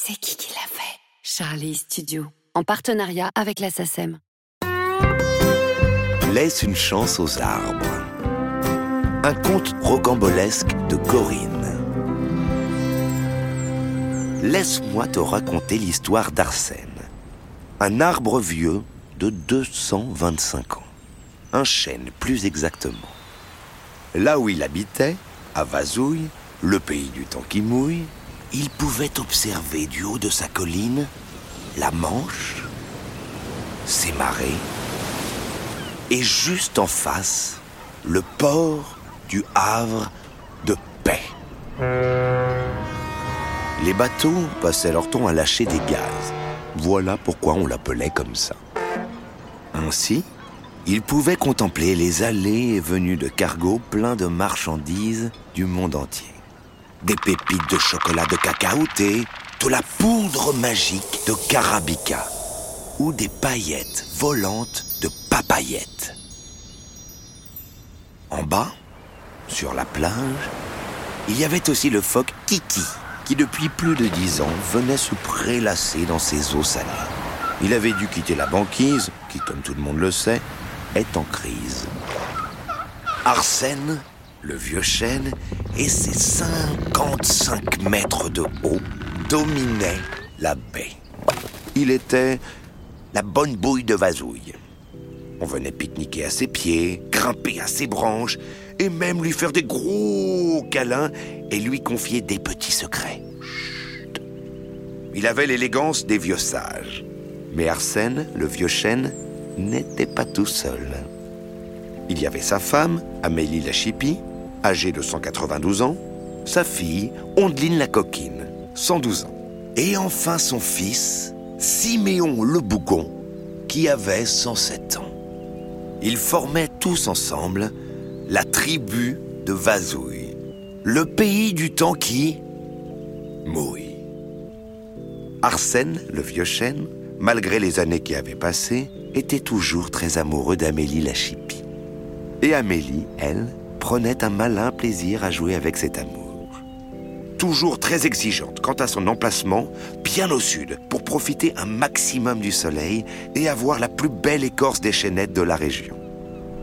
C'est qui qui l'a fait? Charlie Studio, en partenariat avec la SACEM. Laisse une chance aux arbres. Un conte rocambolesque de Corinne. Laisse-moi te raconter l'histoire d'Arsène. Un arbre vieux de 225 ans. Un chêne plus exactement. Là où il habitait, à Vazouille, le pays du temps qui mouille, il pouvait observer du haut de sa colline la Manche, ses marées, et juste en face, le port du Havre de paix. Les bateaux passaient leur temps à lâcher des gaz. Voilà pourquoi on l'appelait comme ça. Ainsi, il pouvait contempler les allées et venues de cargos pleins de marchandises du monde entier. Des pépites de chocolat de cacaoté, de la poudre magique de carabica ou des paillettes volantes de papayettes. En bas, sur la plage, il y avait aussi le phoque Kiki, qui depuis plus de dix ans venait se prélasser dans ses eaux salées. Il avait dû quitter la banquise, qui, comme tout le monde le sait, est en crise. Arsène, le vieux chêne, et ses 55 mètres de haut dominaient la baie. Il était la bonne bouille de Vazouille. On venait pique-niquer à ses pieds, grimper à ses branches, et même lui faire des gros câlins et lui confier des petits secrets. Chut. Il avait l'élégance des vieux sages. Mais Arsène, le vieux chêne, n'était pas tout seul. Il y avait sa femme, Amélie la Chipie, âgée de 192 ans, sa fille, Ondeline la Coquine, 112 ans, et enfin son fils, Siméon le Bougon, qui avait 107 ans. Ils formaient tous ensemble la tribu de Vazouille, le pays du temps qui mouille. Arsène, le vieux chêne, malgré les années qui avaient passé, était toujours très amoureux d'Amélie la chipie. Et Amélie, elle, prenait un malin plaisir à jouer avec cet amour. Toujours très exigeante quant à son emplacement, bien au sud, pour profiter un maximum du soleil et avoir la plus belle écorce des chênettes de la région.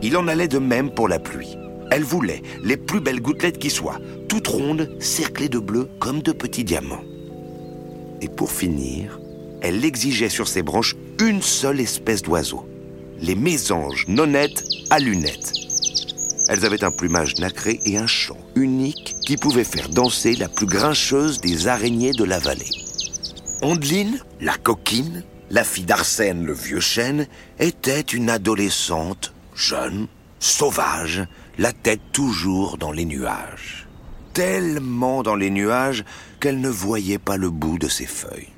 Il en allait de même pour la pluie. Elle voulait les plus belles gouttelettes qui soient, toutes rondes, cerclées de bleu comme de petits diamants. Et pour finir, elle exigeait sur ses branches une seule espèce d'oiseau, les mésanges nonnettes à lunettes. Elles avaient un plumage nacré et un chant unique qui pouvait faire danser la plus grincheuse des araignées de la vallée. Ondeline, la coquine, la fille d'Arsène le vieux chêne, était une adolescente jeune, sauvage, la tête toujours dans les nuages. Tellement dans les nuages qu'elle ne voyait pas le bout de ses feuilles.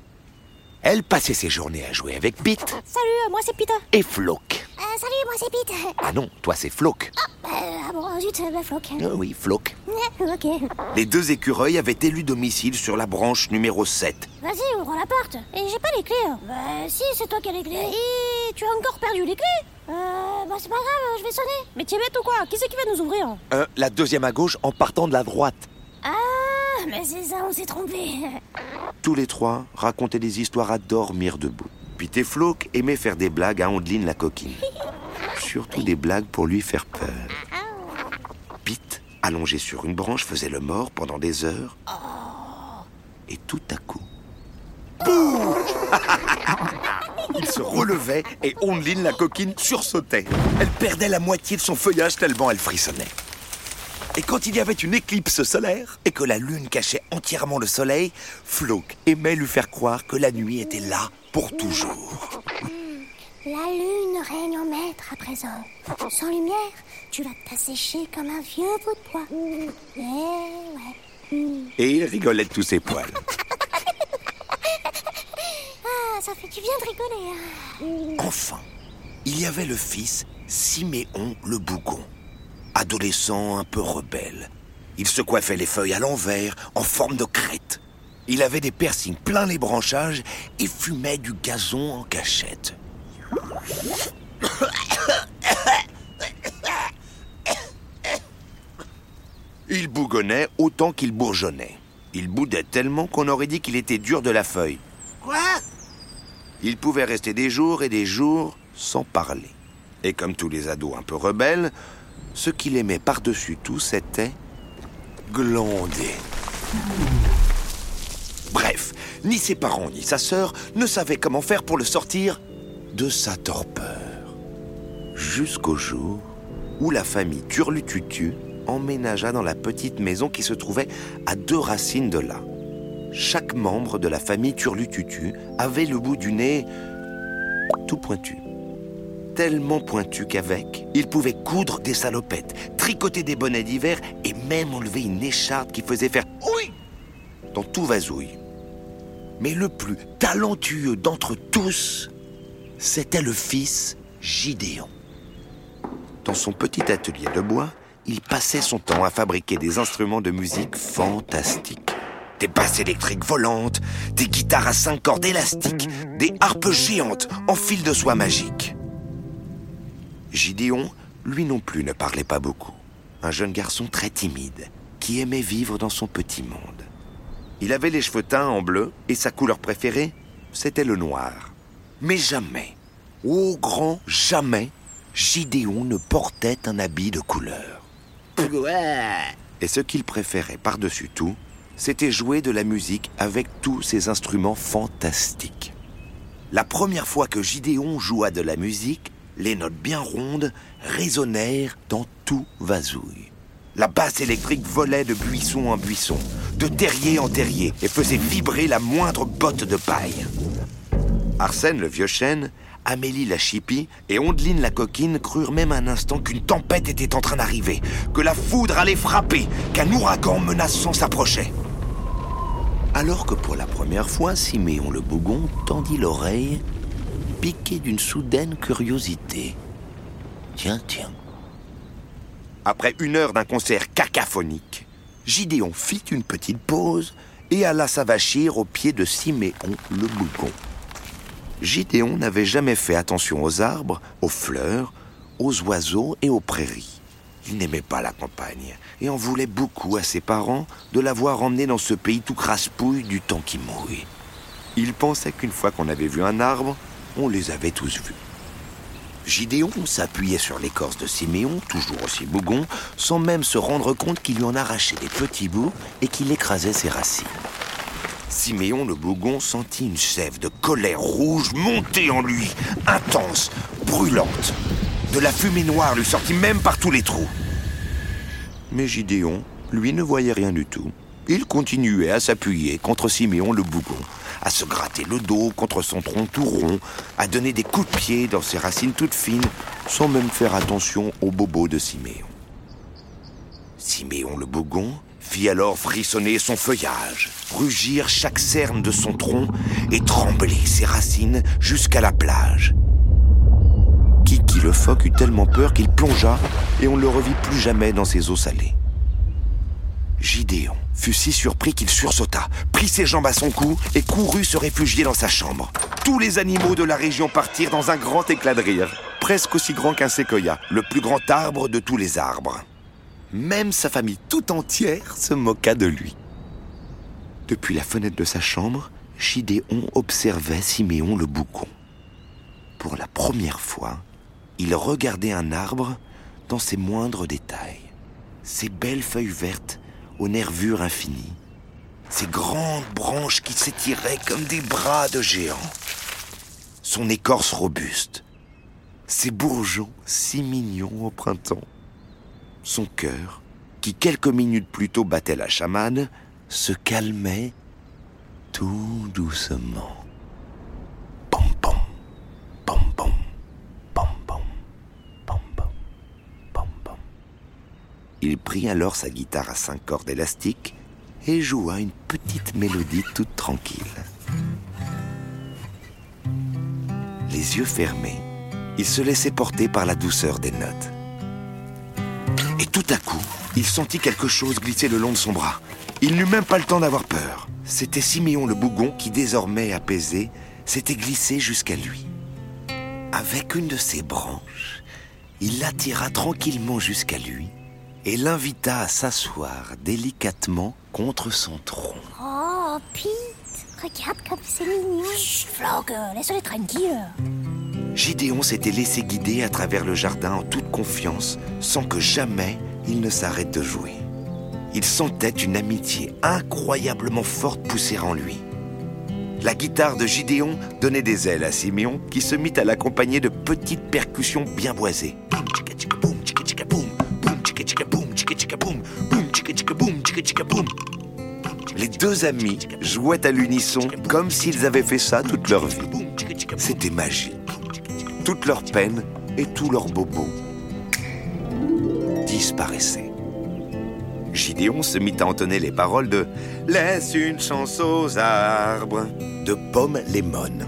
Elle passait ses journées à jouer avec Pete Salut, moi c'est Peter. et Flock. Salut, moi c'est Pete. Ah non, toi c'est Flock. Euh, ah bon, zut, euh, bah, Flock. Ah oui, Flock. ok. Les deux écureuils avaient élu domicile sur la branche numéro 7. Vas-y, ouvre la porte. Et j'ai pas les clés. hein. Bah si, c'est toi qui as les clés. Et tu as encore perdu les clés Euh, bah c'est pas grave, je vais sonner. Mais tu es bête ou quoi? Qui c'est qui va nous ouvrir? Euh, la deuxième à gauche en partant de la droite. Ah, mais c'est ça, on s'est trompé. Tous les trois racontaient des histoires à dormir debout. Pete et Flock aimaient faire des blagues à Ondeline la coquine. Surtout des blagues pour lui faire peur. Pete, allongé sur une branche, faisait le mort pendant des heures. Et tout à coup... Boum Il se relevait et Ondeline la coquine sursautait. Elle perdait la moitié de son feuillage tellement elle frissonnait. Et quand il y avait une éclipse solaire et que la lune cachait entièrement le soleil, Flock aimait lui faire croire que la nuit était là pour toujours. La lune règne en maître à présent. Sans lumière, tu vas t'assécher comme un vieux bout de bois. Eh ouais. Et il rigolait de tous ses poils. Ah, ça fait du bien de rigoler. hein. Enfin, il y avait le fils Siméon le Bougon, adolescent un peu rebelle. Il se coiffait les feuilles à l'envers, en forme de crête. Il avait des piercings plein les branchages et fumait du gazon en cachette. Il bougonnait autant qu'il bourgeonnait. Il boudait tellement qu'on aurait dit qu'il était dur de la feuille. Quoi? Il pouvait rester des jours et des jours sans parler. Et comme tous les ados un peu rebelles, ce qu'il aimait par-dessus tout, c'était glander. Bref, ni ses parents ni sa sœur ne savaient comment faire pour le sortir de sa torpeur. Jusqu'au jour où la famille Turlututu emménagea dans la petite maison qui se trouvait à deux racines de là. Chaque membre de la famille Turlututu avait le bout du nez tout pointu. Tellement pointu qu'avec, il pouvait coudre des salopettes, tricoter des bonnets d'hiver et même enlever une écharpe qui faisait faire oui dans tout vasouille. Mais le plus talentueux d'entre tous, c'était le fils Gideon. Dans son petit atelier de bois, il passait son temps à fabriquer des instruments de musique fantastiques. Des basses électriques volantes, des guitares à cinq cordes élastiques, des harpes géantes en fil de soie magique. Gideon, lui non plus, ne parlait pas beaucoup. Un jeune garçon très timide, qui aimait vivre dans son petit monde. Il avait les cheveux teints en bleu et sa couleur préférée, c'était le noir. Mais jamais, au grand jamais, Gideon ne portait un habit de couleur. Et ce qu'il préférait par-dessus tout, c'était jouer de la musique avec tous ces instruments fantastiques. La première fois que Gideon joua de la musique, les notes bien rondes résonnèrent dans tout Vasouille. La basse électrique volait de buisson en buisson, de terrier en terrier, et faisait vibrer la moindre botte de paille. Arsène le vieux chêne, Amélie la chipie et Ondeline la coquine crurent même un instant qu'une tempête était en train d'arriver, que la foudre allait frapper, qu'un ouragan menaçant s'approchait. Alors que pour la première fois, Siméon le Bougon tendit l'oreille, piqué d'une soudaine curiosité. Tiens, tiens. Après une heure d'un concert cacaphonique, Gideon fit une petite pause et alla s'avachir au pied de Siméon le Bougon. Gideon n'avait jamais fait attention aux arbres, aux fleurs, aux oiseaux et aux prairies. Il n'aimait pas la campagne et en voulait beaucoup à ses parents de l'avoir emmené dans ce pays tout craspouille du temps qui mouille. Il pensait qu'une fois qu'on avait vu un arbre, on les avait tous vus. Gideon s'appuyait sur l'écorce de Siméon, toujours aussi bougon, sans même se rendre compte qu'il lui en arrachait des petits bouts et qu'il écrasait ses racines. Siméon le Bougon sentit une sève de colère rouge monter en lui, intense, brûlante. De la fumée noire lui sortit même par tous les trous. Mais Gideon, lui, ne voyait rien du tout. Il continuait à s'appuyer contre Siméon le Bougon, à se gratter le dos contre son tronc tout rond, à donner des coups de pied dans ses racines toutes fines, sans même faire attention aux bobos de Siméon. Siméon le Bougon fit alors frissonner son feuillage, rugir chaque cerne de son tronc et trembler ses racines jusqu'à la plage. Kiki le phoque eut tellement peur qu'il plongea et on ne le revit plus jamais dans ses eaux salées. Gideon fut si surpris qu'il sursauta, prit ses jambes à son cou et courut se réfugier dans sa chambre. Tous les animaux de la région partirent dans un grand éclat de rire, presque aussi grand qu'un séquoia, le plus grand arbre de tous les arbres. Même sa famille tout entière se moqua de lui. Depuis la fenêtre de sa chambre, Gideon observait Siméon le boucon. Pour la première fois, il regardait un arbre dans ses moindres détails. Ses belles feuilles vertes aux nervures infinies. Ses grandes branches qui s'étiraient comme des bras de géants. Son écorce robuste. Ses bourgeons si mignons au printemps son cœur, qui quelques minutes plus tôt battait la chamade, se calmait tout doucement. Il prit alors sa guitare à cinq cordes élastiques et joua une petite mélodie toute tranquille. Les yeux fermés, il se laissait porter par la douceur des notes. Et tout à coup, il sentit quelque chose glisser le long de son bras. Il n'eut même pas le temps d'avoir peur. C'était Siméon le bougon qui, désormais apaisé, s'était glissé jusqu'à lui. Avec une de ses branches, il l'attira tranquillement jusqu'à lui et l'invita à s'asseoir délicatement contre son tronc. Oh, Pete, regarde comme c'est mignon. Chut, euh, laisse-les tranquilles. Gideon s'était laissé guider à travers le jardin en toute confiance, sans que jamais il ne s'arrête de jouer. Il sentait une amitié incroyablement forte pousser en lui. La guitare de Gideon donnait des ailes à Siméon, qui se mit à l'accompagner de petites percussions bien boisées. Les deux amis jouaient à l'unisson comme s'ils avaient fait ça toute leur vie. C'était magique. Toute leur peine et tous leurs bobos disparaissaient. Gideon se mit à entonner les paroles de Laisse une chance aux arbres de Pomme Lemon.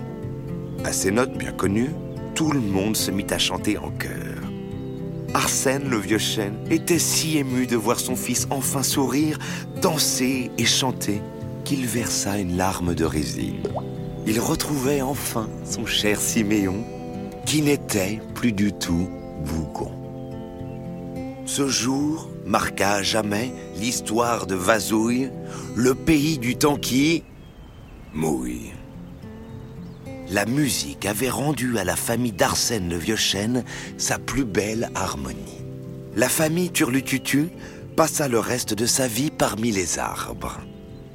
À ces notes bien connues, tout le monde se mit à chanter en chœur. Arsène, le vieux chêne, était si ému de voir son fils enfin sourire, danser et chanter qu'il versa une larme de résine. Il retrouvait enfin son cher Siméon, qui n'était plus du tout bougon. Ce jour marqua à jamais l'histoire de Vazouille, le pays du temps qui mouille. La musique avait rendu à la famille d'Arsène le vieux chêne sa plus belle harmonie. La famille Turlututu passa le reste de sa vie parmi les arbres.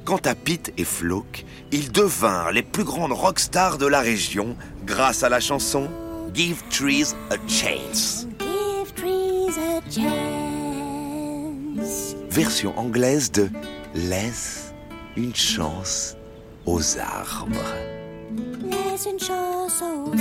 Quant à Pete et Flock, ils devinrent les plus grandes rockstars de la région grâce à la chanson Give Trees a Chance, Give trees a chance. version anglaise de Laisse une chance aux arbres. Laisse une chance aux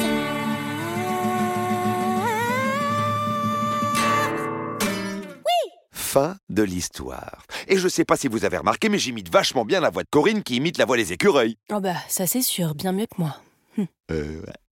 Fin de l'histoire. Et je sais pas si vous avez remarqué, mais j'imite vachement bien la voix de Corinne qui imite la voix des écureuils. Oh bah, ça c'est sûr, bien mieux que moi. Euh, ouais.